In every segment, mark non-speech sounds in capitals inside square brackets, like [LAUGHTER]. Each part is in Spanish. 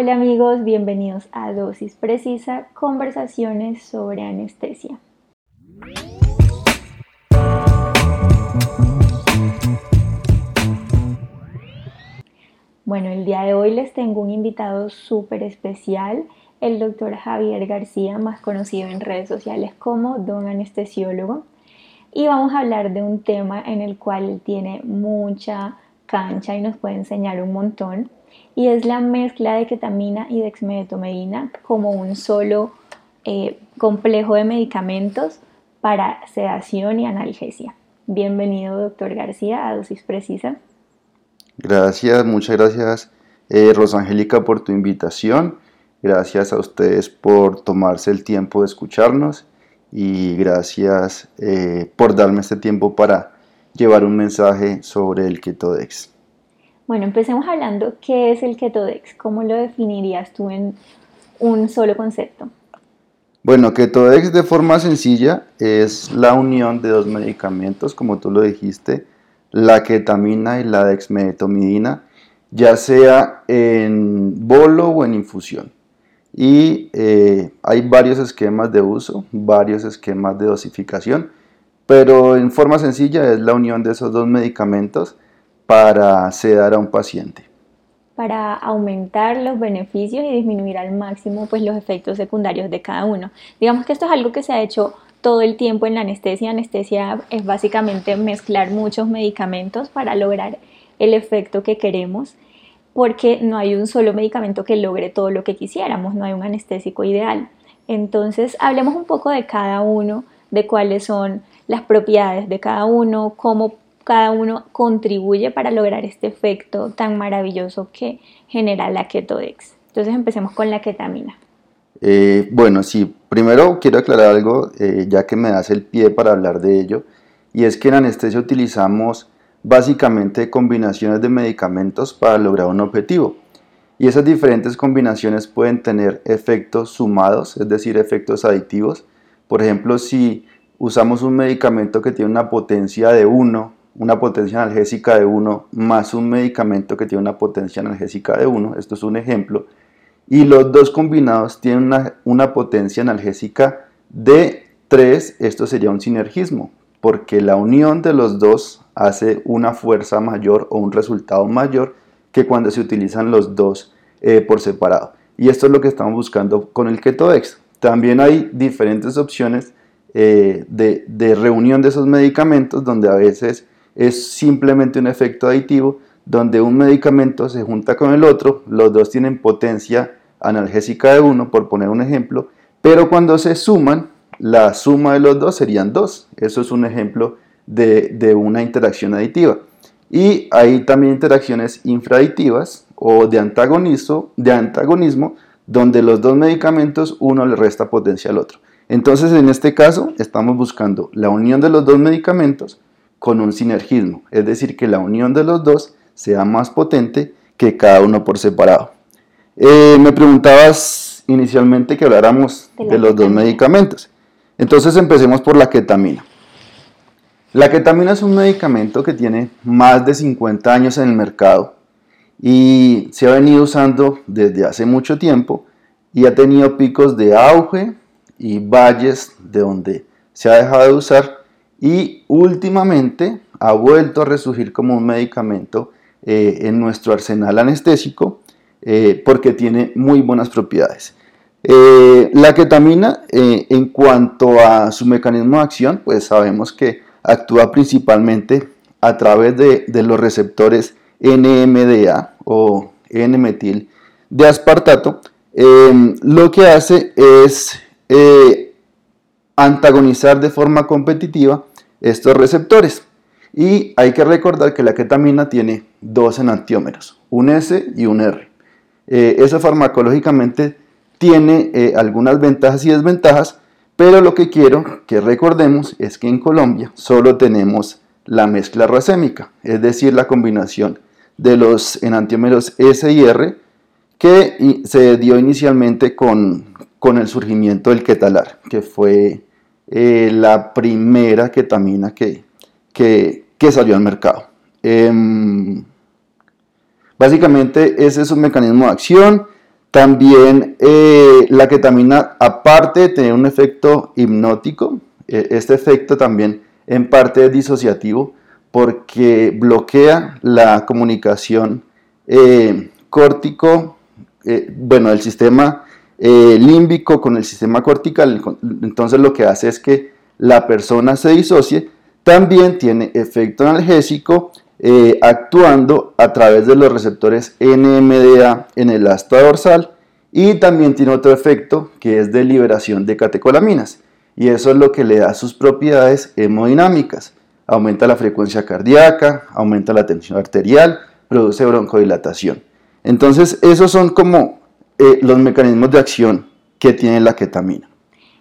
Hola amigos, bienvenidos a Dosis Precisa, conversaciones sobre anestesia. Bueno, el día de hoy les tengo un invitado súper especial, el doctor Javier García, más conocido en redes sociales como Don Anestesiólogo. Y vamos a hablar de un tema en el cual tiene mucha cancha y nos puede enseñar un montón y es la mezcla de ketamina y dexmedetomidina como un solo eh, complejo de medicamentos para sedación y analgesia. Bienvenido, doctor García, a Dosis Precisa. Gracias, muchas gracias, eh, Rosangélica, por tu invitación. Gracias a ustedes por tomarse el tiempo de escucharnos y gracias eh, por darme este tiempo para llevar un mensaje sobre el Ketodex. Bueno, empecemos hablando qué es el Ketodex, cómo lo definirías tú en un solo concepto. Bueno, Ketodex de forma sencilla es la unión de dos medicamentos, como tú lo dijiste, la ketamina y la dexmedetomidina, ya sea en bolo o en infusión. Y eh, hay varios esquemas de uso, varios esquemas de dosificación, pero en forma sencilla es la unión de esos dos medicamentos para sedar a un paciente? Para aumentar los beneficios y disminuir al máximo pues, los efectos secundarios de cada uno. Digamos que esto es algo que se ha hecho todo el tiempo en la anestesia. Anestesia es básicamente mezclar muchos medicamentos para lograr el efecto que queremos, porque no hay un solo medicamento que logre todo lo que quisiéramos, no hay un anestésico ideal. Entonces, hablemos un poco de cada uno, de cuáles son las propiedades de cada uno, cómo cada uno contribuye para lograr este efecto tan maravilloso que genera la Ketodex. Entonces empecemos con la ketamina. Eh, bueno, sí, primero quiero aclarar algo, eh, ya que me das el pie para hablar de ello, y es que en anestesia utilizamos básicamente combinaciones de medicamentos para lograr un objetivo. Y esas diferentes combinaciones pueden tener efectos sumados, es decir, efectos aditivos. Por ejemplo, si usamos un medicamento que tiene una potencia de 1 una potencia analgésica de 1 más un medicamento que tiene una potencia analgésica de 1, esto es un ejemplo, y los dos combinados tienen una, potencia analgésica de 3, esto sería un sinergismo, porque la unión de los dos hace una fuerza mayor o un resultado mayor que cuando se utilizan los dos eh, por separado. Y esto es lo que estamos buscando con el Ketodex. También hay diferentes opciones eh, de, de, reunión de esos medicamentos donde a veces es simplemente un efecto aditivo donde un medicamento se junta con el otro, los dos tienen potencia analgésica de uno, por poner un ejemplo, pero cuando se suman, la suma de los dos serían dos. Eso es un ejemplo de, una interacción aditiva. Y hay también interacciones infraditivas o de antagonismo, de antagonismo, donde los dos medicamentos uno le resta potencia al otro. Entonces, en este caso, estamos buscando la unión de los dos medicamentos con un sinergismo, es decir, que la unión de los dos sea más potente que cada uno por separado. Eh, me preguntabas inicialmente que habláramos de, los dos medicamentos. Entonces empecemos por la ketamina. La ketamina es un medicamento que tiene más de 50 años en el mercado y se ha venido usando desde hace mucho tiempo y ha tenido picos de auge y valles de donde se ha dejado de usar y últimamente ha vuelto a resurgir como un medicamento eh, en nuestro arsenal anestésico eh, porque tiene muy buenas propiedades. Eh, la ketamina, en cuanto a su mecanismo de acción, pues sabemos que actúa principalmente a través de, de los receptores NMDA o N-metil de aspartato. lo que hace es antagonizar de forma competitiva estos receptores. Y hay que recordar que la ketamina tiene dos enantiómeros, un S y un R. Eh, eso farmacológicamente tiene eh, algunas ventajas y desventajas, pero lo que quiero que recordemos es que en Colombia solo tenemos la mezcla racémica, es decir, la combinación de los enantiómeros S y R que se dio inicialmente con, con el surgimiento del ketalar, que fue eh, la primera ketamina que, que, salió al mercado. Em, básicamente ese es un mecanismo de acción. También la ketamina, aparte de tener un efecto hipnótico, este efecto también en parte es disociativo porque bloquea la comunicación córtico, bueno, el sistema límbico con el sistema cortical. Entonces lo que hace es que la persona se disocie, también tiene efecto analgésico eh, actuando a través de los receptores NMDA en el asta dorsal y también tiene otro efecto que es de liberación de catecolaminas y eso es lo que le da sus propiedades hemodinámicas. Aumenta la frecuencia cardíaca, aumenta la tensión arterial, produce broncodilatación. Entonces esos son como eh, los mecanismos de acción que tiene la ketamina.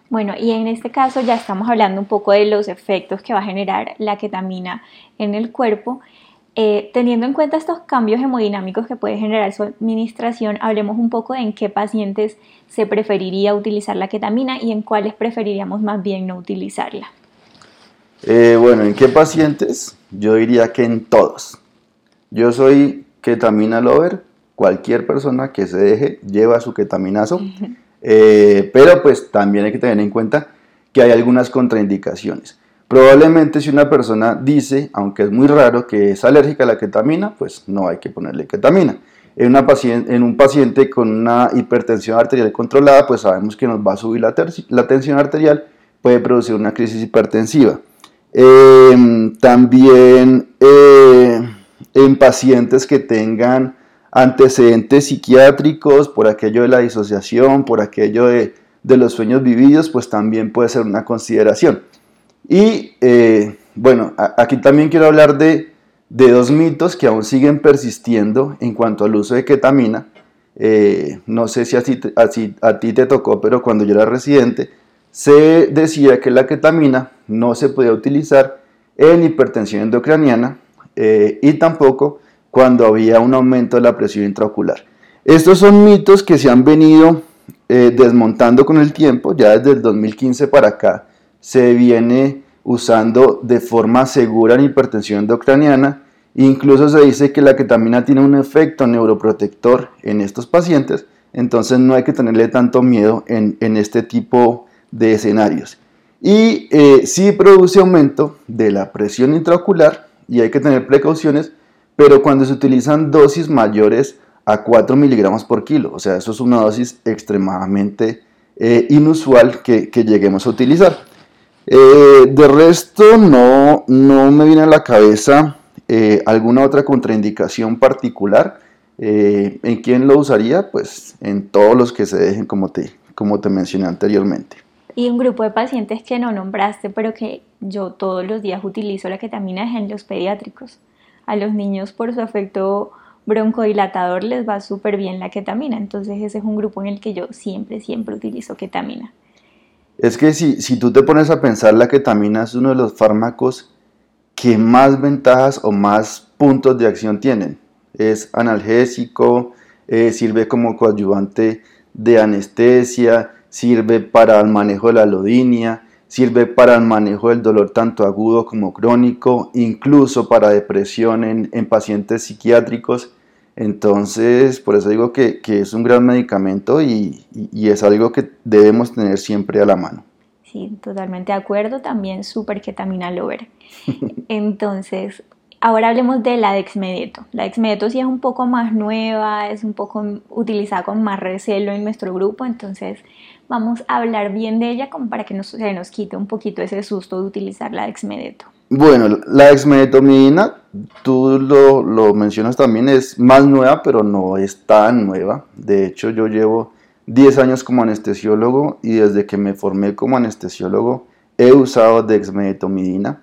Bueno, y en este caso ya estamos hablando un poco de los efectos que va a generar la ketamina en el cuerpo. Eh, teniendo en cuenta estos cambios hemodinámicos que puede generar su administración, hablemos un poco de en qué pacientes se preferiría utilizar la ketamina y en cuáles preferiríamos más bien no utilizarla. Eh, bueno, ¿en qué pacientes? Yo diría que en todos. Yo soy ketamina lover. Cualquier persona que se deje lleva su ketaminazo. Eh, pero pues también hay que tener en cuenta que hay algunas contraindicaciones. Probablemente si una persona dice, aunque es muy raro, que es alérgica a la ketamina, pues no hay que ponerle ketamina. En, una paciente, en un paciente con una hipertensión arterial controlada, pues sabemos que nos va a subir la, la tensión arterial, puede producir una crisis hipertensiva. Em, también eh, en pacientes que tengan antecedentes psiquiátricos, por aquello de la disociación, por aquello de, los sueños vividos, pues también puede ser una consideración. Y eh, bueno, aquí también quiero hablar de, dos mitos que aún siguen persistiendo en cuanto al uso de ketamina. Eh, no sé si a ti te tocó, pero cuando yo era residente, se decía que la ketamina no se podía utilizar en hipertensión endocraniana eh, y tampoco cuando había un aumento de la presión intraocular. Estos son mitos que se han venido eh, desmontando con el tiempo, ya desde el 2015 para acá se viene usando de forma segura en hipertensión endocraniana. Incluso se dice que la ketamina tiene un efecto neuroprotector en estos pacientes, entonces no hay que tenerle tanto miedo en, este tipo de escenarios. Y eh, sí produce aumento de la presión intraocular y hay que tener precauciones pero cuando se utilizan dosis mayores a 4 miligramos por kilo, o sea, eso es una dosis extremadamente eh, inusual que, lleguemos a utilizar. Eh, de resto, no, no me viene a la cabeza eh, alguna otra contraindicación particular. ¿En quién lo usaría? Pues en todos los que se dejen, como te, como te mencioné anteriormente. Y un grupo de pacientes que no nombraste, pero que yo todos los días utilizo la ketamina en los pediátricos a los niños por su efecto broncodilatador les va súper bien la ketamina. Entonces ese es un grupo en el que yo siempre, siempre utilizo ketamina. Es que si, si tú te pones a pensar, la ketamina es uno de los fármacos que más ventajas o más puntos de acción tienen. Es analgésico, eh, sirve como coadyuvante de anestesia, sirve para el manejo de la lodinia, Sirve para el manejo del dolor tanto agudo como crónico, incluso para depresión en, pacientes psiquiátricos. Entonces, por eso digo que, es un gran medicamento y, es algo que debemos tener siempre a la mano. Sí, totalmente de acuerdo. También súper ketamina lover. [LAUGHS] Entonces, ahora hablemos de la dexmedeto. La dexmedeto sí es un poco más nueva, es un poco utilizada con más recelo en nuestro grupo. Entonces, vamos a hablar bien de ella como para que nos, se nos quite un poquito ese susto de utilizar la dexmedeto. Bueno, la dexmedetomidina, tú lo, lo, mencionas también, es más nueva, pero no es tan nueva. De hecho, yo llevo 10 años como anestesiólogo y desde que me formé como anestesiólogo he usado dexmedetomidina.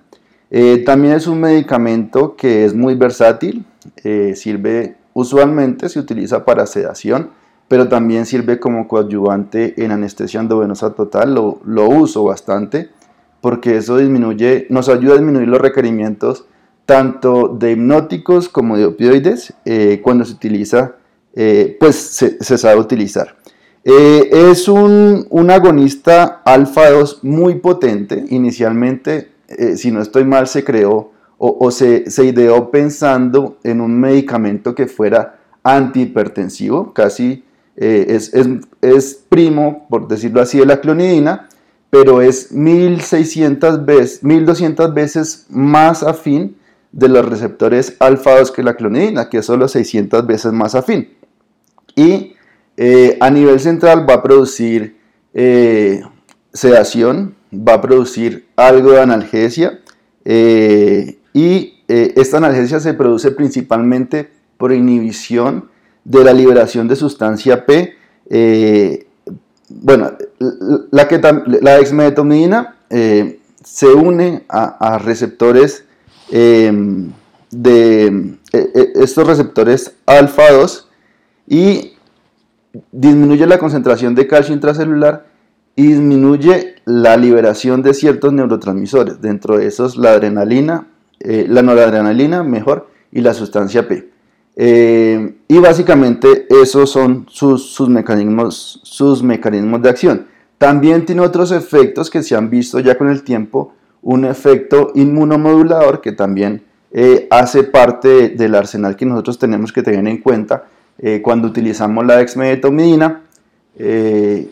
Eh, también es un medicamento que es muy versátil, eh, sirve usualmente, se utiliza para sedación, pero también sirve como coadyuvante en anestesia endovenosa total, lo, uso bastante porque eso disminuye, nos ayuda a disminuir los requerimientos tanto de hipnóticos como de opioides eh, cuando se utiliza, pues se, sabe utilizar. Es un, un agonista alfa 2 muy potente. Inicialmente, si no estoy mal, se creó o, se, ideó pensando en un medicamento que fuera antihipertensivo, casi eh, es, primo, por decirlo así, de la clonidina, pero es 1600 veces, 1200 veces más afín de los receptores alfa 2 que la clonidina, que es solo 600 veces más afín. Y eh, a nivel central va a producir eh, sedación, va a producir algo de analgesia y esta analgesia se produce principalmente por inhibición de la liberación de sustancia P. Eh, bueno, la, que, la dexmedetomidina eh, se une a, receptores de estos receptores alfa 2 y disminuye la concentración de calcio intracelular y disminuye la liberación de ciertos neurotransmisores, dentro de esos la adrenalina, eh, la noradrenalina mejor y la sustancia P. Eh, y básicamente esos son sus, mecanismos, sus mecanismos de acción. También tiene otros efectos que se han visto ya con el tiempo, un efecto inmunomodulador que también eh, hace parte del arsenal que nosotros tenemos que tener en cuenta cuando utilizamos la dexmedetomidina,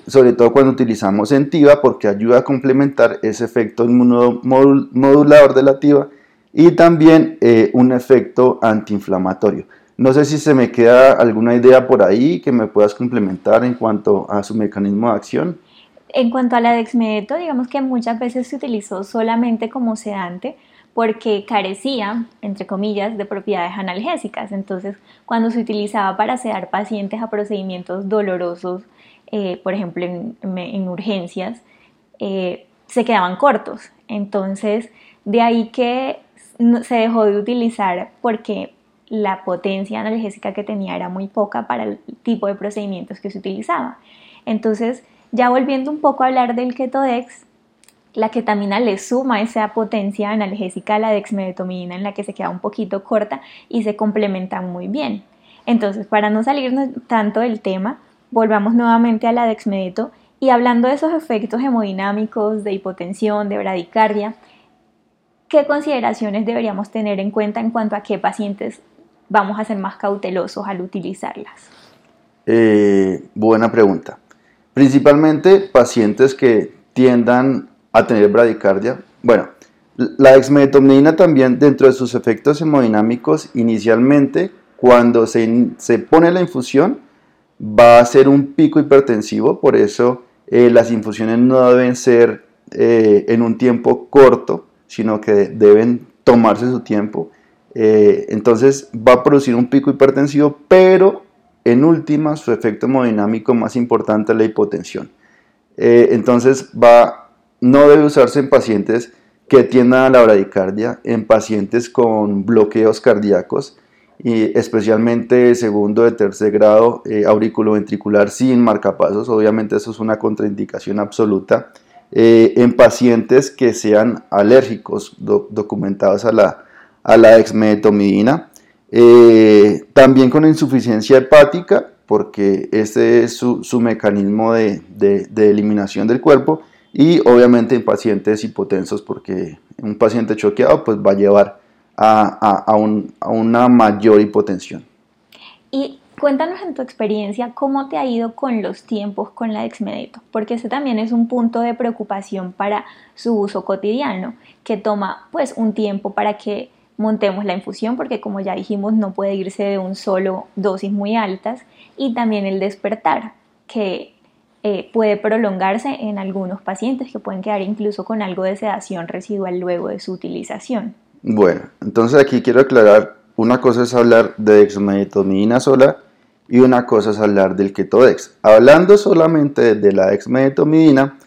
sobre todo cuando utilizamos Entiva porque ayuda a complementar ese efecto inmunomodulador de la TIVA y también un efecto antiinflamatorio. No sé si se me queda alguna idea por ahí que me puedas complementar en cuanto a su mecanismo de acción. En cuanto a la dexmedeto, digamos que muchas veces se utilizó solamente como sedante porque carecía, entre comillas, de propiedades analgésicas. Entonces, cuando se utilizaba para sedar pacientes a procedimientos dolorosos, eh, por ejemplo, en, urgencias, eh, se quedaban cortos. Entonces, de ahí que se dejó de utilizar porque la potencia analgésica que tenía era muy poca para el tipo de procedimientos que se utilizaba. Entonces, ya volviendo un poco a hablar del Ketodex, la ketamina le suma esa potencia analgésica a la dexmedetomidina en la que se queda un poquito corta y se complementan muy bien. Entonces, para no salirnos tanto del tema, volvamos nuevamente a la dexmedeto y hablando de esos efectos hemodinámicos, de hipotensión, de bradicardia, ¿qué consideraciones deberíamos tener en cuenta en cuanto a qué pacientes vamos a ser más cautelosos al utilizarlas? Eh, buena pregunta. Principalmente pacientes que tiendan a tener bradicardia. Bueno, la dexmedetomidina también dentro de sus efectos hemodinámicos inicialmente cuando se, se pone la infusión va a ser un pico hipertensivo, por eso eh, las infusiones no deben ser eh, en un tiempo corto, sino que deben tomarse su tiempo eh, entonces va a producir un pico hipertensivo, pero en última su efecto hemodinámico más importante es la hipotensión. Entonces va, no debe usarse en pacientes que tiendan a la bradicardia, en pacientes con bloqueos cardíacos, y especialmente segundo de tercer grado eh, auriculoventricular sin marcapasos, obviamente eso es una contraindicación absoluta, en pacientes que sean alérgicos documentados a la, a la dexmedetomidina. Eh, también con insuficiencia hepática, porque este es su, mecanismo de, eliminación del cuerpo. Y obviamente en pacientes hipotensos, porque un paciente choqueado pues, va a llevar a, una mayor hipotensión. Y cuéntanos en tu experiencia cómo te ha ido con los tiempos con la dexmedeto, porque ese también es un punto de preocupación para su uso cotidiano, que toma pues un tiempo para que montemos la infusión porque como ya dijimos no puede irse de un solo dosis muy altas y también el despertar que eh, puede prolongarse en algunos pacientes que pueden quedar incluso con algo de sedación residual luego de su utilización. Bueno, entonces aquí quiero aclarar, una cosa es hablar de dexmedetomidina sola y una cosa es hablar del ketodex. Hablando solamente de la dexmedetomidina,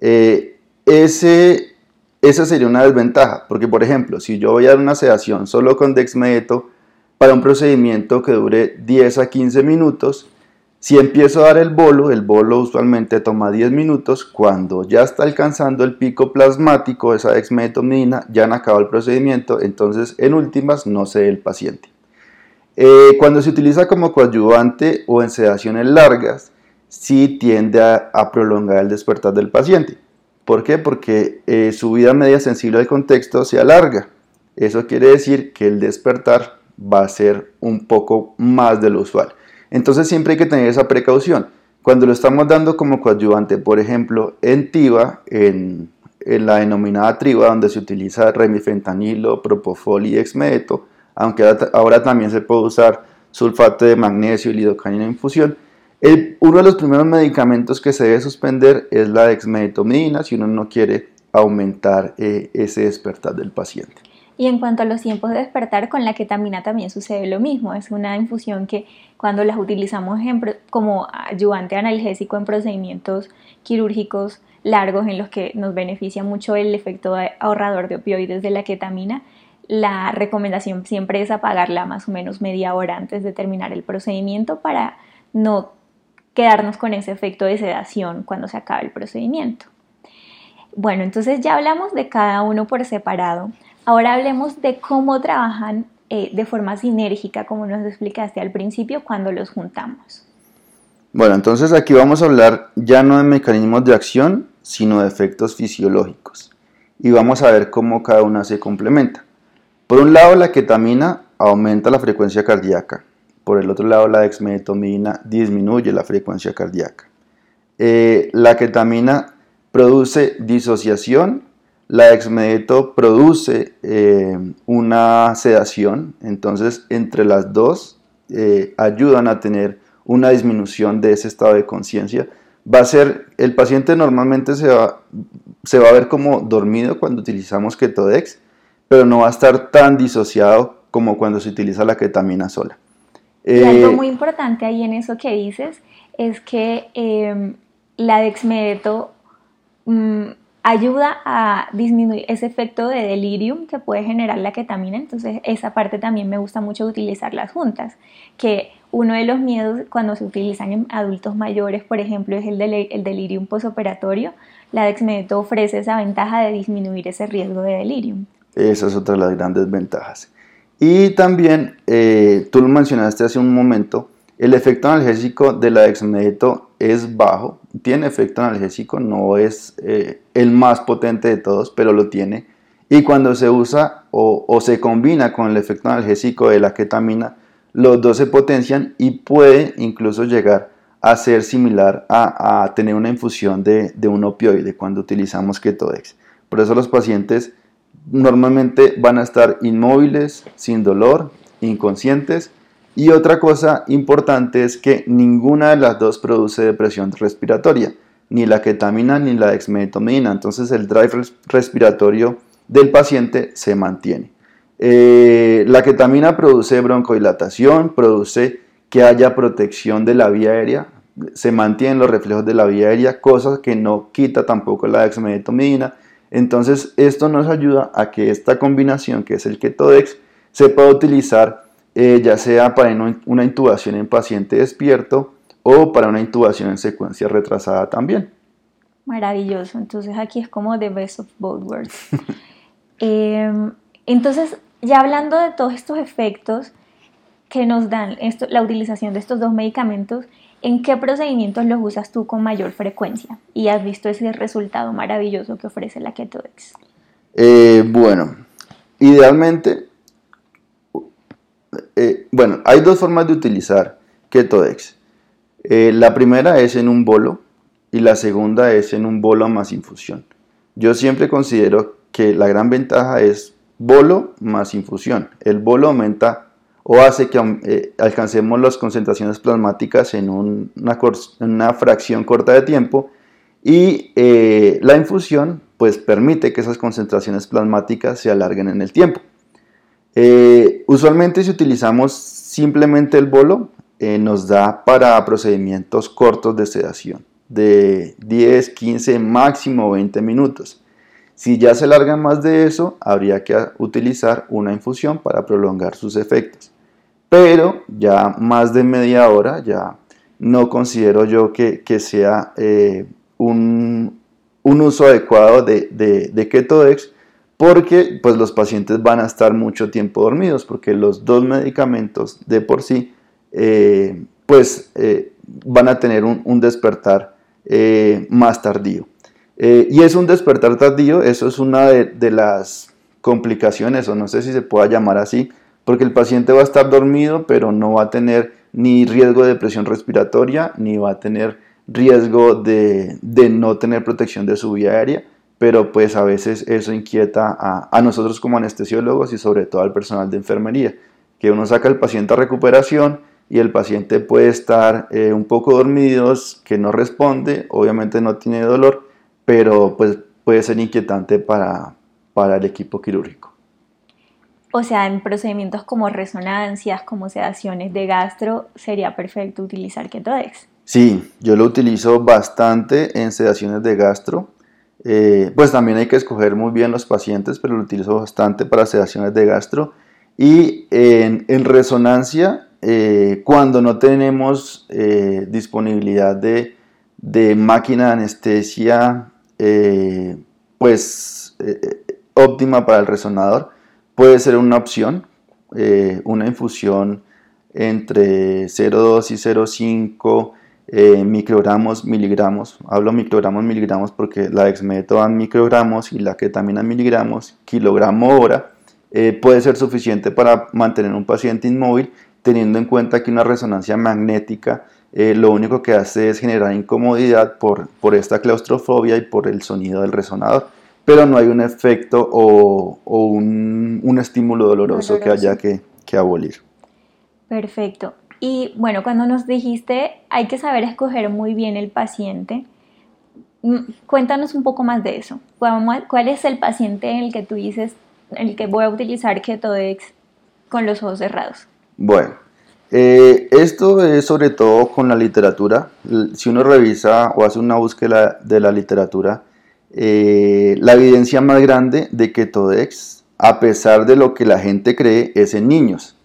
eh, ese esa sería una desventaja, porque por ejemplo, si yo voy a dar una sedación solo con dexmedeto para un procedimiento que dure 10 a 15 minutos, si empiezo a dar el bolo, el bolo usualmente toma 10 minutos, cuando ya está alcanzando el pico plasmático esa dexmedetomidina, ya han acabado el procedimiento, entonces en últimas no sé el paciente. Eh, cuando se utiliza como coadyuvante o en sedaciones largas, sí tiende a prolongar el despertar del paciente. ¿Por qué? Porque eh, su vida media sensible al contexto se alarga. Eso quiere decir que el despertar va a ser un poco más de lo usual. Entonces siempre hay que tener esa precaución. Cuando lo estamos dando como coadyuvante, por ejemplo, en TIVA, en, la denominada TRIVA, donde se utiliza remifentanilo, propofol y exmedeto, aunque ahora también se puede usar sulfato de magnesio y lidocaína en infusión, uno de los primeros medicamentos que se debe suspender es la dexmedetomidina si uno no quiere aumentar eh, ese despertar del paciente. Y en cuanto a los tiempos de despertar, con la ketamina también sucede lo mismo. Es una infusión que cuando las utilizamos como ayudante analgésico en procedimientos quirúrgicos largos en los que nos beneficia mucho el efecto ahorrador de opioides de la ketamina, la recomendación siempre es apagarla más o menos media hora antes de terminar el procedimiento para no quedarnos con ese efecto de sedación cuando se acabe el procedimiento. Bueno, entonces ya hablamos de cada uno por separado. Ahora hablemos de cómo trabajan eh, de forma sinérgica, como nos explicaste al principio, cuando los juntamos. Bueno, entonces aquí vamos a hablar ya no de mecanismos de acción, sino de efectos fisiológicos. Y vamos a ver cómo cada una se complementa. Por un lado, la ketamina aumenta la frecuencia cardíaca. Por el otro lado, la dexmedetomidina disminuye la frecuencia cardíaca. Eh, la ketamina produce disociación la exmedeto produce eh, una sedación, entonces entre las dos eh, ayudan a tener una disminución de ese estado de conciencia. Va a ser, el paciente normalmente se va, se va a ver como dormido cuando utilizamos Ketodex, pero no va a estar tan disociado como cuando se utiliza la ketamina sola. y algo eh, muy importante ahí en eso que dices es que la dexmedeto mm, ayuda a disminuir ese efecto de delirium que puede generar la ketamina, entonces esa parte también me gusta mucho utilizarlas juntas, que uno de los miedos cuando se utilizan en adultos mayores, por ejemplo, es el, el delirium posoperatorio, la dexmedeto ofrece esa ventaja de disminuir ese riesgo de delirium. Esa es otra de las grandes ventajas. Y también, eh, tú lo mencionaste hace un momento, el efecto analgésico de la dexmedeto es bajo, tiene efecto analgésico, no es eh, el más potente de todos, pero lo tiene. Y cuando se usa o, se combina con el efecto analgésico de la ketamina, los dos se potencian y puede incluso llegar a ser similar a, tener una infusión de, de, un opioide cuando utilizamos Ketodex. Por eso los pacientes normalmente van a estar inmóviles, sin dolor, inconscientes y otra cosa importante es que ninguna de las dos produce depresión respiratoria, ni la ketamina ni la dexmedetomidina. Entonces el drive respiratorio del paciente se mantiene. Eh, la ketamina produce broncodilatación, produce que haya protección de la vía aérea, se mantienen los reflejos de la vía aérea, cosa que no quita tampoco la dexmedetomidina. Entonces esto nos ayuda a que esta combinación, que es el ketodex, se pueda utilizar eh, ya sea para una intubación en paciente despierto o para una intubación en secuencia retrasada también. Maravilloso, entonces aquí es como the best of both worlds. [LAUGHS] Em, entonces, ya hablando de todos estos efectos que nos dan esto, la utilización de estos dos medicamentos, ¿en qué procedimientos los usas tú con mayor frecuencia? Y has visto ese resultado maravilloso que ofrece la Ketodex. Eh, bueno, idealmente eh, bueno, hay dos formas de utilizar Ketodex. Eh, la primera es en un bolo y la segunda es en un bolo más infusión. Yo siempre considero que la gran ventaja es bolo más infusión. El bolo aumenta o hace que eh, alcancemos las concentraciones plasmáticas en una, fracción corta de tiempo y la infusión pues permite que esas concentraciones plasmáticas se alarguen en el tiempo. Eh, usualmente si utilizamos simplemente el bolo, eh, nos da para procedimientos cortos de sedación, de 10, 15, máximo 20 minutos. Si ya se larga más de eso, habría que utilizar una infusión para prolongar sus efectos. Pero ya más de media hora, ya no considero yo que, sea eh, un, uso adecuado de, de, de Ketodex porque pues los pacientes van a estar mucho tiempo dormidos porque los dos medicamentos de por sí eh, pues eh, van a tener un, despertar eh, más tardío. y es un despertar tardío, eso es una de, las complicaciones, o no sé si se pueda llamar así, porque el paciente va a estar dormido, pero no va a tener ni riesgo de depresión respiratoria, ni va a tener riesgo de, no tener protección de su vía aérea, pero pues a veces eso inquieta a, nosotros como anestesiólogos y sobre todo al personal de enfermería, que uno saca al paciente a recuperación y el paciente puede estar eh, un poco dormido, que no responde, obviamente no tiene dolor, pero pues puede ser inquietante para, para el equipo quirúrgico. O sea, en procedimientos como resonancias, como sedaciones de gastro, sería perfecto utilizar Ketodex. Sí, yo lo utilizo bastante en sedaciones de gastro. Eh, pues también hay que escoger muy bien los pacientes, pero lo utilizo bastante para sedaciones de gastro. Y en, resonancia, eh, cuando no tenemos eh, disponibilidad de, máquina de anestesia, pues óptima para el resonador, puede ser una opción, una infusión entre 0,2 y 0,5 eh, microgramos, miligramos. Hablo microgramos, miligramos porque la dexmedeto en microgramos y la ketamina en miligramos, kilogramo hora, eh, puede ser suficiente para mantener un paciente inmóvil, teniendo en cuenta que una resonancia magnética eh, lo único que hace es generar incomodidad por, por esta claustrofobia y por el sonido del resonador, pero no hay un efecto o, un, un, estímulo doloroso, que haya que, que abolir. Perfecto. Y bueno, cuando nos dijiste hay que saber escoger muy bien el paciente, mm, cuéntanos un poco más de eso. ¿Cuál es el paciente en el que tú dices, el que voy a utilizar Ketodex con los ojos cerrados? Bueno, eh, esto es sobre todo con la literatura. Si uno revisa o hace una búsqueda de la literatura, eh, la evidencia más grande de Ketodex, a pesar de lo que la gente cree, es en niños.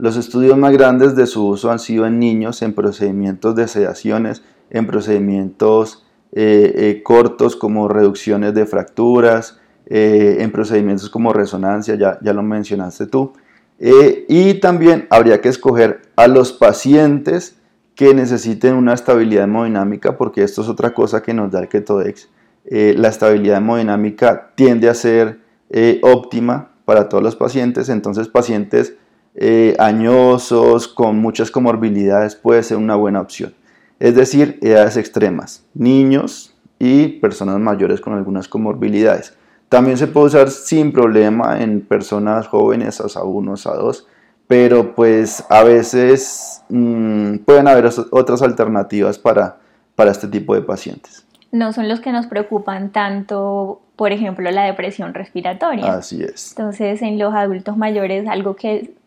Los estudios más grandes de su uso han sido en niños, en procedimientos de sedaciones, en procedimientos eh, eh, cortos como reducciones de fracturas, eh, en procedimientos como resonancia, ya, ya lo mencionaste tú. y también habría que escoger a los pacientes que necesiten una estabilidad hemodinámica, porque esto es otra cosa que nos da el Ketodex. la estabilidad hemodinámica tiende a ser óptima para todos los pacientes, entonces pacientes eh, añosos, con muchas comorbilidades, puede ser una buena opción. Es decir, edades extremas, niños y personas mayores con algunas comorbilidades. También se puede usar sin problema en personas jóvenes, a 1, a 2, pero pues a veces mm, pueden haber otras alternativas para, para este tipo de pacientes. No son los que nos preocupan tanto, por ejemplo, la depresión respiratoria. Así es. Entonces, en los adultos mayores, algo que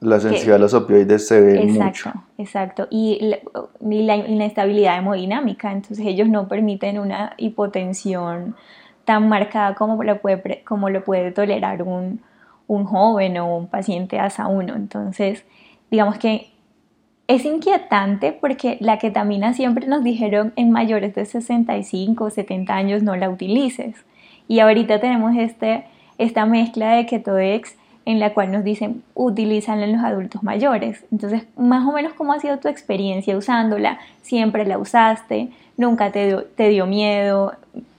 la sensibilidad a los opioides se ve exacto, Exacto, y la, y la inestabilidad hemodinámica, entonces ellos no permiten una hipotensión tan marcada como lo puede, como lo puede tolerar un, un joven o un paciente ASA 1. Entonces, digamos que es inquietante porque la ketamina siempre nos dijeron en mayores de 65 o 70 años no la utilices. Y ahorita tenemos este, esta mezcla de ketodex en la cual nos dicen utilízala en los adultos mayores. Entonces, más o menos cómo ha sido tu experiencia usándola, siempre la usaste, nunca te dio, te dio miedo,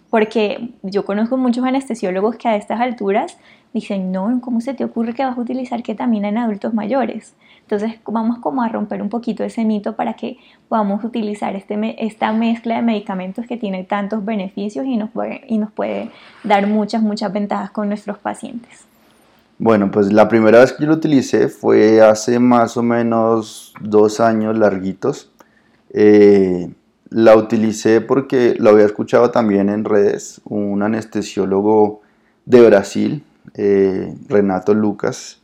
porque yo conozco muchos anestesiólogos que a estas alturas dicen, no, ¿cómo se te ocurre que vas a utilizar ketamina en adultos mayores? Entonces vamos como a romper un poquito ese mito para que podamos utilizar este, esta mezcla de medicamentos que tiene tantos beneficios y nos, puede, y nos puede dar muchas, muchas ventajas con nuestros pacientes. Bueno, pues la primera vez que yo lo utilicé fue hace más o menos dos años larguitos. Eh, la utilicé porque lo había escuchado también en redes, un anestesiólogo de Brasil, eh, Renato Lucas,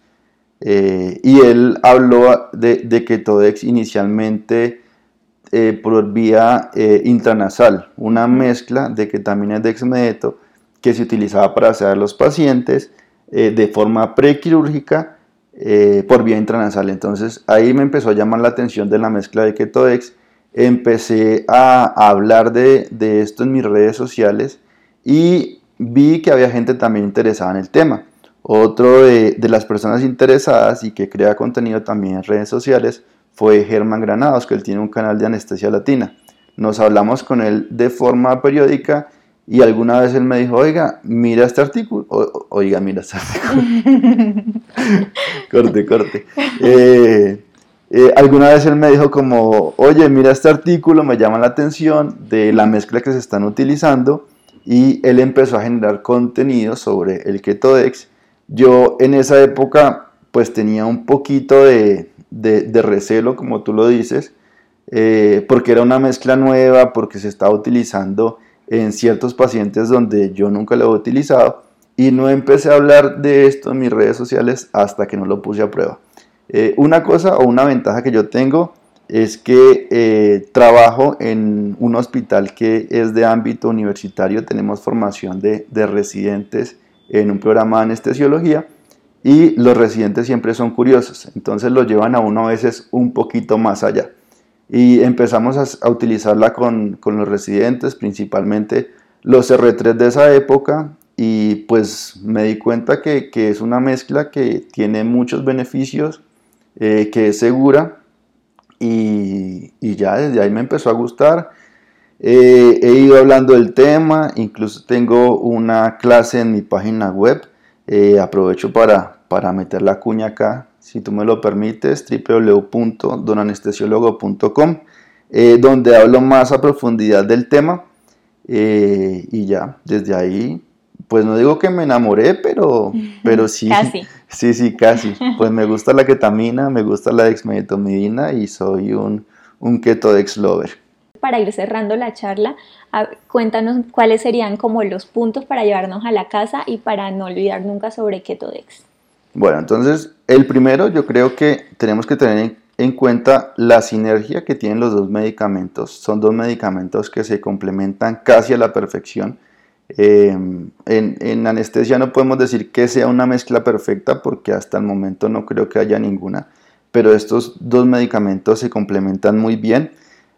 eh, y él habló de, de Ketodex inicialmente por vía intranasal, una mezcla de ketamina y dexmedeto que se utilizaba para hacer los pacientes eh, de forma prequirúrgica eh, por vía intranasal. Entonces ahí me empezó a llamar la atención de la mezcla de Ketodex. Empecé a, hablar de, esto en mis redes sociales y vi que había gente también interesada en el tema. Otro de, de, las personas interesadas y que crea contenido también en redes sociales fue Germán Granados, que él tiene un canal de anestesia latina. Nos hablamos con él de forma periódica y alguna vez él me dijo, oiga, mira este artículo. oiga, mira este artículo. [LAUGHS] corte, corte. Eh, eh, alguna vez él me dijo como, oye, mira este artículo, me llama la atención de la mezcla que se están utilizando y él empezó a generar contenido sobre el Ketodex. Yo en esa época pues tenía un poquito de, de, recelo, como tú lo dices, eh, porque era una mezcla nueva, porque se estaba utilizando en ciertos pacientes donde yo nunca lo he utilizado y no empecé a hablar de esto en mis redes sociales hasta que no lo puse a prueba. Eh, una cosa o una ventaja que yo tengo es que eh, trabajo en un hospital que es de ámbito universitario, tenemos formación de, de, residentes en un programa de anestesiología y los residentes siempre son curiosos, entonces lo llevan a uno a veces un poquito más allá. Y empezamos a, utilizarla con, con, los residentes, principalmente los R3 de esa época, y pues me di cuenta que, que es una mezcla que tiene muchos beneficios, eh, que es segura y, ya desde ahí me empezó a gustar. Eh, he ido hablando del tema, incluso tengo una clase en mi página web. Eh, aprovecho para, para meter la cuña acá, si tú me lo permites, www.donanestesiólogo.com, donde hablo más a profundidad del tema. y ya, desde ahí pues no digo que me enamoré, pero, [LAUGHS] pero sí. Casi. [LAUGHS] Sí, sí, casi. Pues me gusta la ketamina, me gusta la dexmedetomidina y soy un, un ketodex lover. Para ir cerrando la charla, cuéntanos cuáles serían como los puntos para llevarnos a la casa y para no olvidar nunca sobre ketodex. Bueno, entonces el primero yo creo que tenemos que tener en cuenta la sinergia que tienen los dos medicamentos. Son dos medicamentos que se complementan casi a la perfección Em, en, anestesia no podemos decir que sea una mezcla perfecta porque hasta el momento no creo que haya ninguna, pero estos dos medicamentos se complementan muy bien.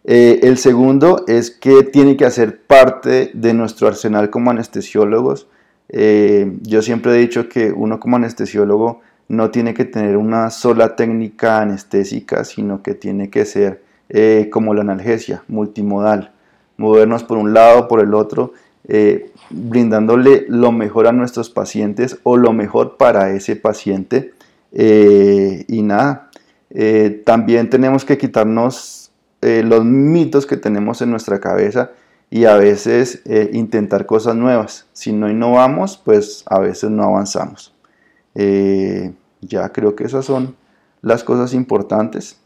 Eh, el segundo es que tiene que hacer parte de nuestro arsenal como anestesiólogos. Eh, yo siempre he dicho que uno como anestesiólogo no tiene que tener una sola técnica anestésica, sino que tiene que ser eh, como la analgesia, multimodal, movernos por un lado, por el otro eh, brindándole lo mejor a nuestros pacientes o lo mejor para ese paciente. Y nada, también tenemos que quitarnos los mitos que tenemos en nuestra cabeza y a veces intentar cosas nuevas. Si no innovamos, pues a veces no avanzamos. ya creo que esas son las cosas importantes.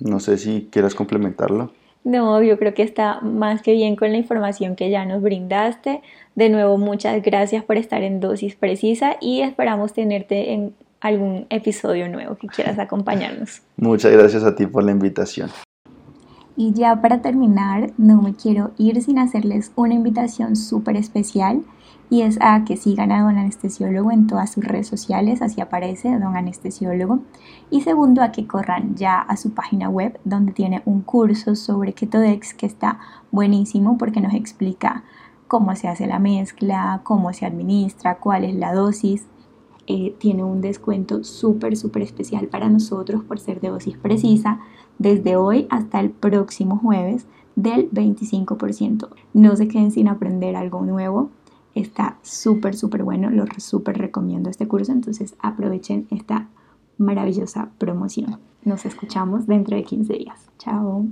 No sé si quieras complementarlo. No, yo creo que está más que bien con la información que ya nos brindaste. De nuevo, muchas gracias por estar en dosis precisa y esperamos tenerte en algún episodio nuevo que quieras acompañarnos. Muchas gracias a ti por la invitación. Y ya para terminar, no me quiero ir sin hacerles una invitación súper especial y es a que sigan a Don Anestesiólogo en todas sus redes sociales, así aparece Don Anestesiólogo. Y segundo, a que corran ya a su página web donde tiene un curso sobre Ketodex que está buenísimo porque nos explica cómo se hace la mezcla, cómo se administra, cuál es la dosis. Eh, tiene un descuento súper, súper especial para nosotros por ser de dosis precisa desde hoy hasta el próximo jueves del 25%. No se queden sin aprender algo nuevo Está súper, súper bueno, lo súper recomiendo este curso, entonces aprovechen esta maravillosa promoción. Nos escuchamos dentro de 15 días. Chao.